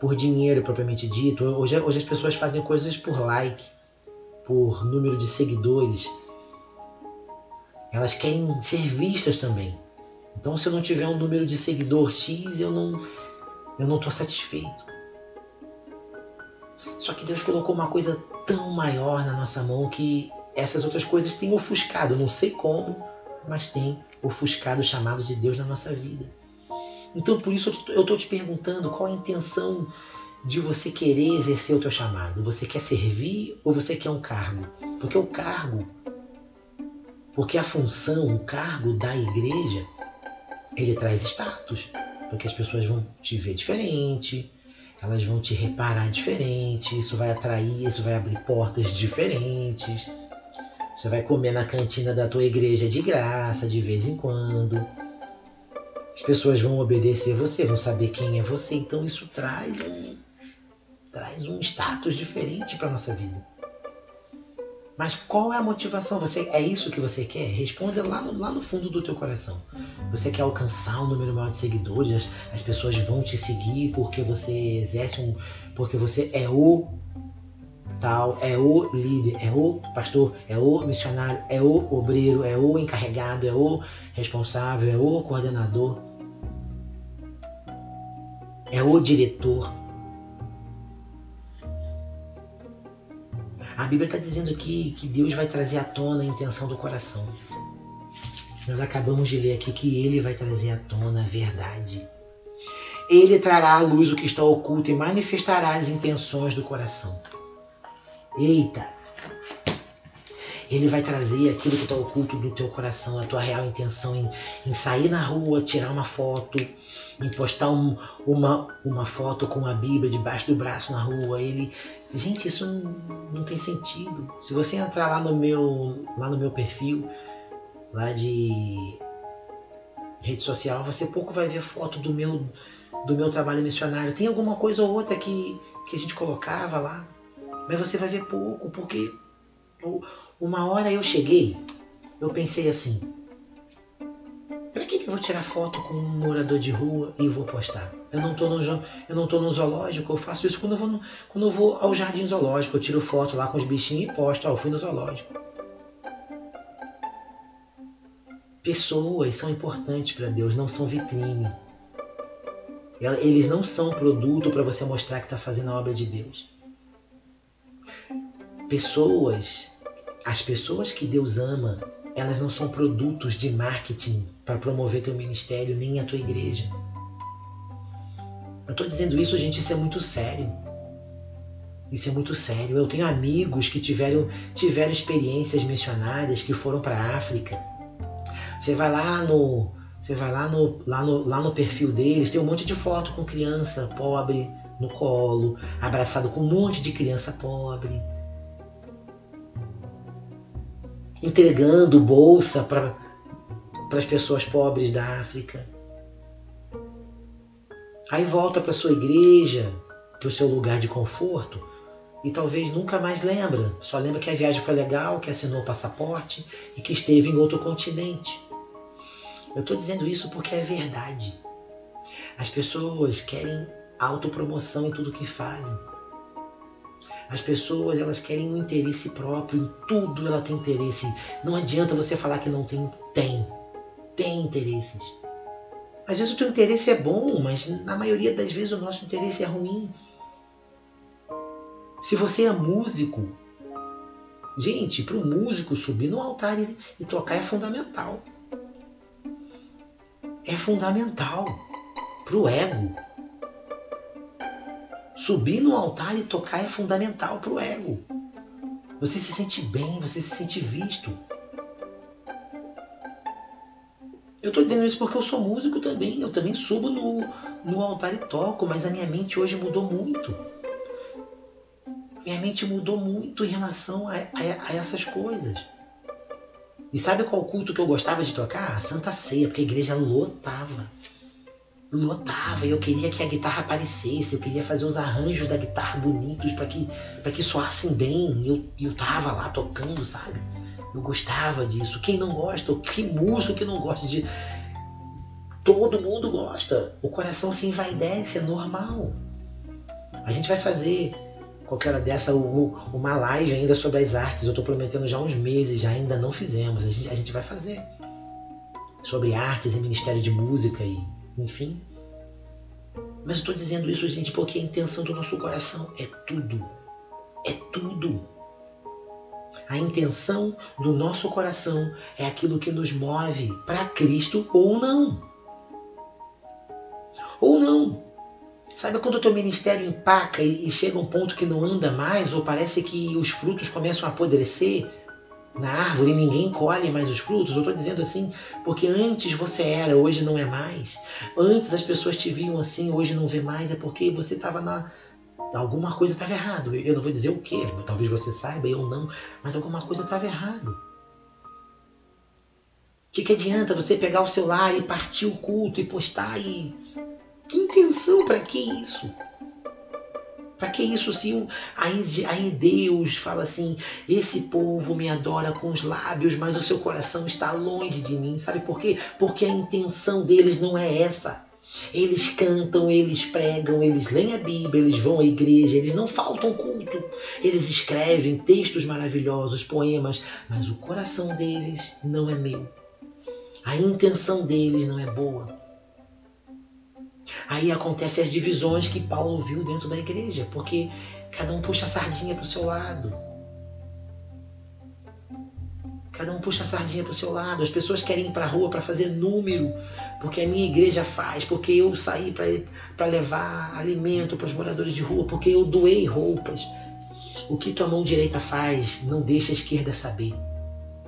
por dinheiro propriamente dito. Hoje, hoje as pessoas fazem coisas por like, por número de seguidores. Elas querem ser vistas também. Então, se eu não tiver um número de seguidor X, eu não eu não estou satisfeito. Só que Deus colocou uma coisa tão maior na nossa mão que essas outras coisas têm ofuscado. Não sei como, mas tem ofuscado o chamado de Deus na nossa vida. Então, por isso eu estou te perguntando qual a intenção de você querer exercer o teu chamado. Você quer servir ou você quer um cargo? Porque o cargo, porque a função, o cargo da igreja, ele traz status. Porque as pessoas vão te ver diferente, elas vão te reparar diferente, isso vai atrair, isso vai abrir portas diferentes. Você vai comer na cantina da tua igreja de graça, de vez em quando. As pessoas vão obedecer você, vão saber quem é você. Então isso traz um, traz um status diferente para nossa vida. Mas qual é a motivação? Você é isso que você quer? Responda lá no, lá no fundo do teu coração. Você quer alcançar um número maior de seguidores? As, as pessoas vão te seguir porque você exerce um, porque você é o tal, é o líder, é o pastor, é o missionário, é o obreiro, é o encarregado, é o responsável, é o coordenador, é o diretor. A Bíblia está dizendo aqui que Deus vai trazer à tona a intenção do coração. Nós acabamos de ler aqui que Ele vai trazer à tona a verdade. Ele trará à luz o que está oculto e manifestará as intenções do coração. Eita! Ele vai trazer aquilo que está oculto do teu coração, a tua real intenção em, em sair na rua, tirar uma foto, em postar um, uma, uma foto com a Bíblia debaixo do braço na rua. Ele, gente, isso não, não tem sentido. Se você entrar lá no meu, lá no meu perfil, lá de rede social, você pouco vai ver foto do meu, do meu trabalho missionário. Tem alguma coisa ou outra que, que a gente colocava lá, mas você vai ver pouco, porque uma hora eu cheguei, eu pensei assim, para que, que eu vou tirar foto com um morador de rua e vou postar? Eu não estou no, eu não tô no zoológico, eu faço isso quando eu, vou no, quando eu vou ao jardim zoológico, eu tiro foto lá com os bichinhos e posto, ó, eu fui no zoológico. Pessoas são importantes para Deus, não são vitrine. Eles não são produto para você mostrar que está fazendo a obra de Deus. Pessoas, as pessoas que Deus ama, elas não são produtos de marketing para promover teu ministério nem a tua igreja. Eu estou dizendo isso, gente, isso é muito sério. Isso é muito sério. Eu tenho amigos que tiveram, tiveram experiências missionárias que foram para a África. Você vai lá no, você vai lá no, lá no, lá no perfil deles, tem um monte de foto com criança pobre no colo, abraçado com um monte de criança pobre entregando bolsa para as pessoas pobres da África. Aí volta para sua igreja, para o seu lugar de conforto e talvez nunca mais lembra. Só lembra que a viagem foi legal, que assinou o passaporte e que esteve em outro continente. Eu estou dizendo isso porque é verdade. As pessoas querem autopromoção em tudo que fazem. As pessoas elas querem um interesse próprio, em tudo ela tem interesse. Não adianta você falar que não tem, tem. Tem interesses. Às vezes o teu interesse é bom, mas na maioria das vezes o nosso interesse é ruim. Se você é músico, gente, para o músico subir no altar e, e tocar é fundamental. É fundamental para o ego. Subir no altar e tocar é fundamental para o ego. Você se sente bem, você se sente visto. Eu estou dizendo isso porque eu sou músico também. Eu também subo no, no altar e toco, mas a minha mente hoje mudou muito. minha mente mudou muito em relação a, a, a essas coisas. E sabe qual culto que eu gostava de tocar? Santa Ceia, porque a igreja lotava. Lotava, e eu queria que a guitarra aparecesse, eu queria fazer os arranjos da guitarra bonitos para que, pra que soassem bem. E eu, eu tava lá tocando, sabe? Eu gostava disso. Quem não gosta, que músico que não gosta de. Todo mundo gosta. O coração se envaidece, é normal. A gente vai fazer qualquer hora dessa uma live ainda sobre as artes. Eu estou prometendo já uns meses, já ainda não fizemos. A gente, a gente vai fazer. Sobre artes e Ministério de Música e enfim. Mas eu estou dizendo isso, gente, porque a intenção do nosso coração é tudo. É tudo. A intenção do nosso coração é aquilo que nos move para Cristo ou não. Ou não. Sabe quando o teu ministério empaca e, chega a um ponto que não anda mais, ou parece que os frutos começam a apodrecer na árvore e ninguém colhe mais os frutos? Eu estou dizendo assim porque antes você era, hoje não é mais. Antes as pessoas te viam assim, hoje não vê mais, é porque você estava na. Alguma coisa estava errado. Eu não vou dizer o que, talvez você saiba, eu não, mas alguma coisa estava errado. O que, que adianta você pegar o celular e partir o culto e postar e que intenção? Para que isso? Para que isso se aí, aí Deus fala assim: esse povo me adora com os lábios, mas o seu coração está longe de mim. Sabe por quê? Porque a intenção deles não é essa. Eles cantam, eles pregam, eles leem a Bíblia, eles vão à igreja, eles não faltam culto. Eles escrevem textos maravilhosos, poemas, mas o coração deles não é meu. A intenção deles não é boa. Aí acontecem as divisões que Paulo viu dentro da igreja, porque cada um puxa a sardinha para o seu lado. Cada um puxa a sardinha para o seu lado. As pessoas querem ir para a rua para fazer número, porque a minha igreja faz, porque eu saí para levar alimento para os moradores de rua, porque eu doei roupas. O que tua mão direita faz, não deixa a esquerda saber.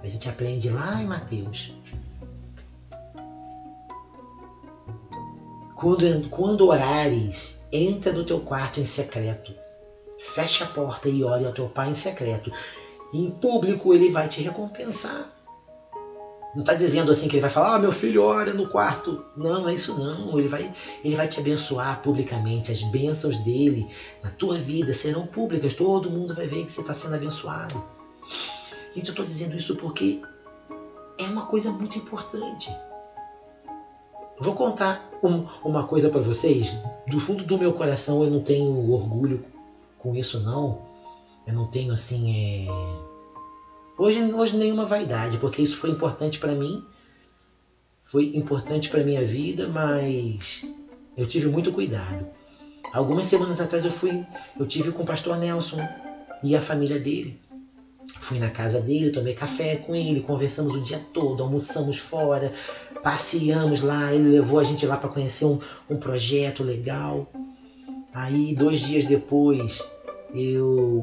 A gente aprende lá em Mateus. Quando, quando orares, entra no teu quarto em secreto. Fecha a porta e ore ao teu pai em secreto. Em público ele vai te recompensar. Não está dizendo assim que ele vai falar, ah, meu filho ora no quarto. Não, é isso não. Ele vai, ele vai te abençoar publicamente. As bênçãos dele na tua vida serão públicas. Todo mundo vai ver que você está sendo abençoado. Gente, eu estou dizendo isso porque é uma coisa muito importante. Vou contar um, uma coisa para vocês. Do fundo do meu coração eu não tenho orgulho com isso não. Eu não tenho assim é... hoje hoje nenhuma vaidade, porque isso foi importante para mim. Foi importante para minha vida, mas eu tive muito cuidado. Algumas semanas atrás eu fui, eu tive com o pastor Nelson e a família dele. Fui na casa dele, tomei café com ele, conversamos o dia todo, almoçamos fora, passeamos lá, ele levou a gente lá para conhecer um, um projeto legal. Aí, dois dias depois, eu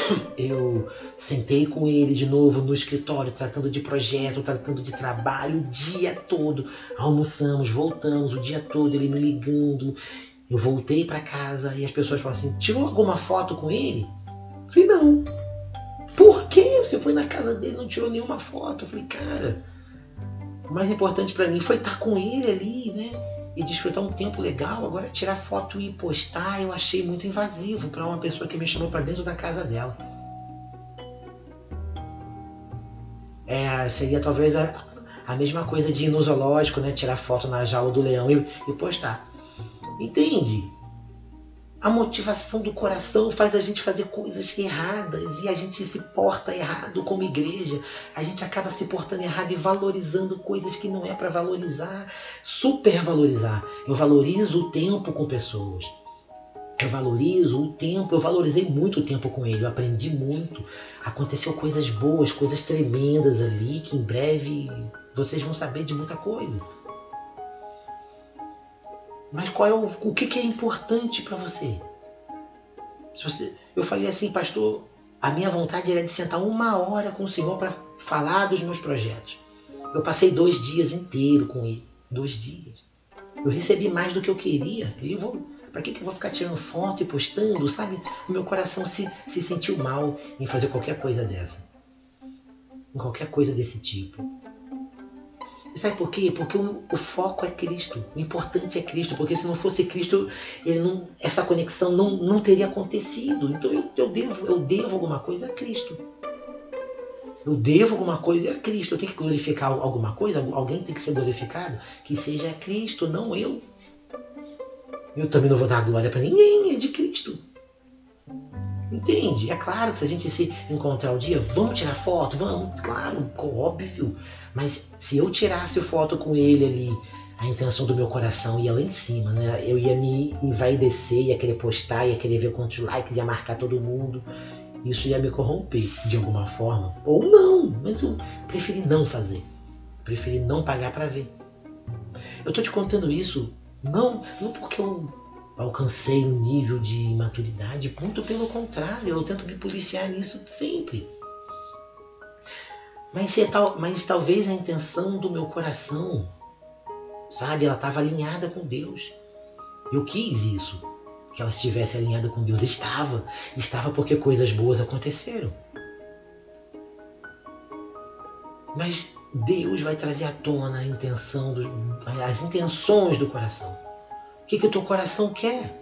eu sentei com ele de novo no escritório, tratando de projeto, tratando de trabalho o dia todo. Almoçamos, voltamos o dia todo, ele me ligando. Eu voltei para casa e as pessoas falam assim: tirou alguma foto com ele? Eu falei: não. Você foi na casa dele não tirou nenhuma foto? Eu falei: cara o mais importante para mim foi estar com ele ali, né? E desfrutar um tempo legal. Agora, tirar foto e postar eu achei muito invasivo para uma pessoa que me chamou para dentro da casa dela. É, seria talvez a, a mesma coisa de ir no zoológico, né? Tirar foto na jaula do leão e, e postar. Entende? A motivação do coração faz a gente fazer coisas erradas e a gente se porta errado como igreja. A gente acaba se portando errado e valorizando coisas que não é para valorizar, supervalorizar. Eu valorizo o tempo com pessoas. Eu valorizo o tempo, eu valorizei muito o tempo com ele, eu aprendi muito. Aconteceu coisas boas, coisas tremendas ali, que em breve vocês vão saber de muita coisa. Mas qual é o, o que, que é importante para você? Se você? Eu falei assim, pastor, a minha vontade era de sentar uma hora com o Senhor para falar dos meus projetos. Eu passei dois dias inteiros com ele. Dois dias. Eu recebi mais do que eu queria. E vou, Para que, que eu vou ficar tirando foto e postando, sabe? O meu coração se, se sentiu mal em fazer qualquer coisa dessa. Em qualquer coisa desse tipo. E sabe por quê? Porque o, o, foco é Cristo. O importante é Cristo. Porque se não fosse Cristo, ele não, essa conexão não, não teria acontecido. Então eu, eu, devo, eu devo alguma coisa a Cristo. Eu devo alguma coisa a Cristo. Eu tenho que glorificar alguma coisa. Alguém tem que ser glorificado. Que seja Cristo, não eu. Eu também não vou dar glória para ninguém. É de Cristo. Entende? É claro que se a gente se encontrar um dia, vamos tirar foto, vamos, claro, óbvio. Mas se eu tirasse foto com ele ali, a intenção do meu coração ia lá em cima, né? Eu ia me envaidecer, ia querer postar, ia querer ver quantos likes, ia marcar todo mundo. Isso ia me corromper de alguma forma. Ou não, mas eu preferi não fazer. Preferi não pagar para ver. Eu tô te contando isso não, não porque eu alcancei um nível de maturidade, muito pelo contrário, eu tento me policiar nisso sempre. Mas, é tal, mas talvez a intenção do meu coração, sabe, ela estava alinhada com Deus. Eu quis isso, que ela estivesse alinhada com Deus. Estava, estava porque coisas boas aconteceram. Mas Deus vai trazer à tona a intenção, do, as intenções do coração. O que, que o teu coração quer?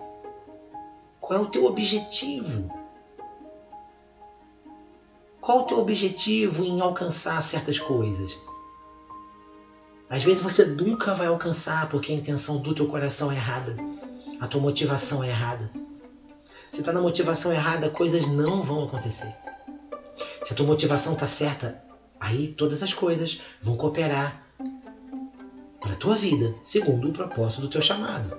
Qual é o teu objetivo? Qual o teu objetivo em alcançar certas coisas? Às vezes você nunca vai alcançar porque a intenção do teu coração é errada. A tua motivação é errada. Se está na motivação errada, coisas não vão acontecer. Se a tua motivação está certa, aí todas as coisas vão cooperar para a tua vida, segundo o propósito do teu chamado.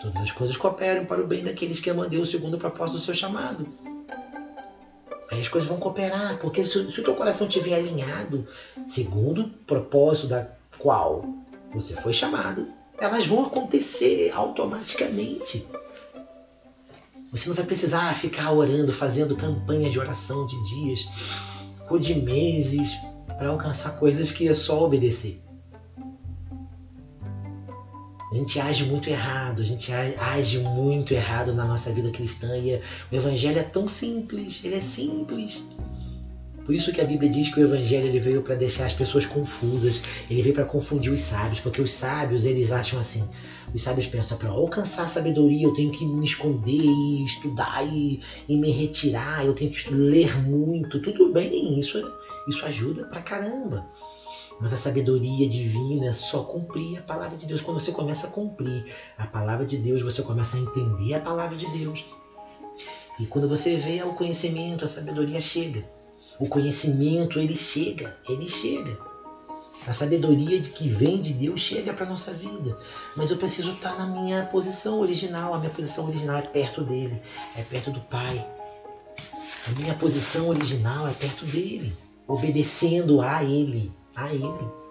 Todas as coisas cooperam para o bem daqueles que amam Deus segundo o propósito do seu chamado. Aí as coisas vão cooperar, porque se, se o teu coração estiver alinhado segundo o propósito da qual você foi chamado, elas vão acontecer automaticamente. Você não vai precisar ficar orando, fazendo campanhas de oração de dias ou de meses para alcançar coisas que é só obedecer. A gente age muito errado, a gente age muito errado na nossa vida cristã e o evangelho é tão simples, ele é simples. Por isso que a Bíblia diz que o evangelho ele veio para deixar as pessoas confusas, ele veio para confundir os sábios, porque os sábios eles acham assim, os sábios pensam para alcançar a sabedoria eu tenho que me esconder e estudar e, e me retirar, eu tenho que ler muito, tudo bem, isso isso ajuda pra caramba. Mas a sabedoria divina só cumprir a palavra de Deus. Quando você começa a cumprir a palavra de Deus, você começa a entender a palavra de Deus. E quando você vê o conhecimento, a sabedoria chega. O conhecimento, ele chega, ele chega. A sabedoria de que vem de Deus chega para nossa vida. Mas eu preciso estar na minha posição original. A minha posição original é perto dele, é perto do Pai. A minha posição original é perto dele, obedecendo a ele a Ele.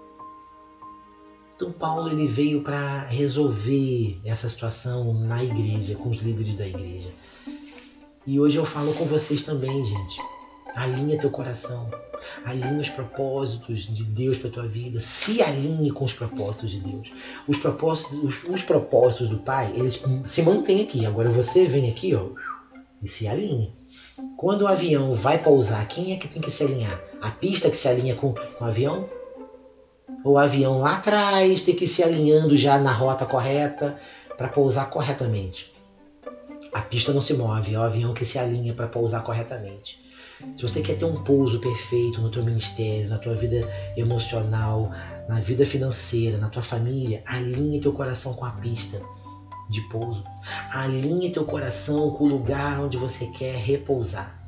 Então Paulo ele veio para resolver essa situação na igreja, com os líderes da igreja. E hoje eu falo com vocês também, gente. Alinha teu coração. Alinha os propósitos de Deus para tua vida. Se alinhe com os propósitos de Deus. Os propósitos, os, os propósitos do Pai, eles se mantêm aqui. Agora você vem aqui, ó, e se alinha. Quando o avião vai pousar, quem é que tem que se alinhar? A pista que se alinha com, com o avião? O avião lá atrás tem que ir se alinhando já na rota correta para pousar corretamente. A pista não se move, é o avião que se alinha para pousar corretamente. Se você quer ter um pouso perfeito no teu ministério, na tua vida emocional, na vida financeira, na tua família, alinhe teu coração com a pista de pouso. Alinhe teu coração com o lugar onde você quer repousar.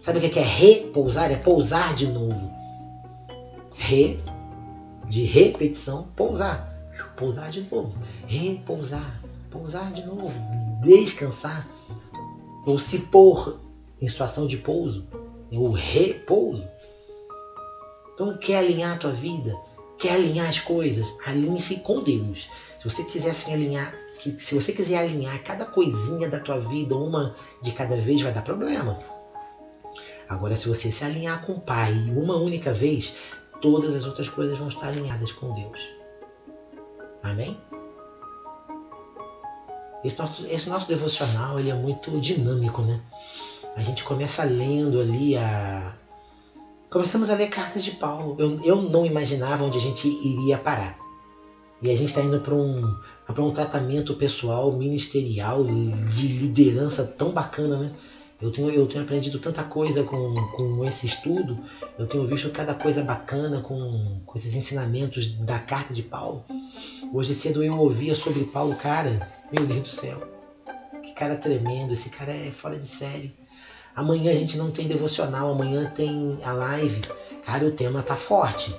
Sabe o que é repousar? É pousar de novo. Re, de repetição, pousar. Pousar de novo. Repousar. Pousar de novo. Descansar. Ou se pôr em situação de pouso. O repouso. Então, quer alinhar a tua vida? Quer alinhar as coisas? Alinhe-se com Deus. Se você quiser se alinhar, se você quiser alinhar cada coisinha da tua vida, uma de cada vez, vai dar problema. Agora, se você se alinhar com o Pai uma única vez, todas as outras coisas vão estar alinhadas com Deus. Amém? Esse nosso, esse nosso devocional ele é muito dinâmico, né? A gente começa lendo ali a. Começamos a ler cartas de Paulo. Eu, eu não imaginava onde a gente iria parar. E a gente está indo para um, um tratamento pessoal, ministerial, de liderança tão bacana, né? Eu tenho, eu tenho aprendido tanta coisa com, com esse estudo, eu tenho visto cada coisa bacana com, com esses ensinamentos da carta de Paulo. Hoje cedo eu ouvia sobre Paulo, cara, meu Deus do céu, que cara tremendo, esse cara é fora de série. Amanhã a gente não tem devocional, amanhã tem a live. Cara, o tema tá forte.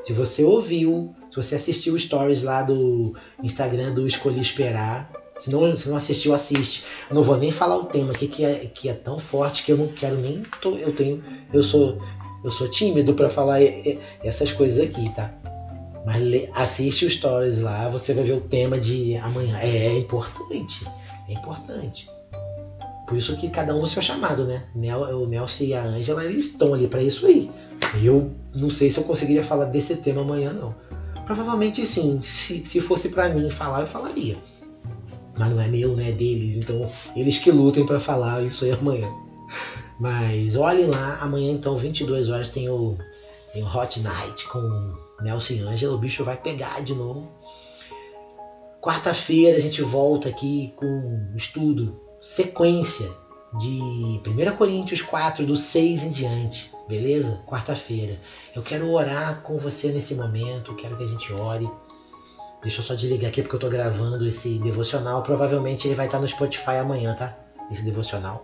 Se você ouviu, se você assistiu o stories lá do Instagram do Escolhi Esperar, se não, se não assistiu, assiste. Não vou nem falar o tema aqui que é, que é tão forte que eu não quero nem. Tô, eu tenho. Eu sou. Eu sou tímido para falar essas coisas aqui, tá? Mas assiste o stories lá, você vai ver o tema de amanhã. É, é importante. É importante. Por isso que cada um no seu chamado, né? O Nelson e a Ângela, eles estão ali para isso aí. Eu não sei se eu conseguiria falar desse tema amanhã, não. Provavelmente sim. Se, se fosse para mim falar, eu falaria mas não é meu, né? É deles. Então eles que lutem para falar isso aí amanhã. Mas olhem lá, amanhã então, 22 horas, tem o, tem o Hot Night com Nelson Angela. O bicho vai pegar de novo. Quarta-feira a gente volta aqui com estudo, sequência de 1 Coríntios 4, do 6 em diante, beleza? Quarta-feira. Eu quero orar com você nesse momento, quero que a gente ore Deixa eu só desligar aqui porque eu tô gravando esse devocional. Provavelmente ele vai estar no Spotify amanhã, tá? Esse devocional.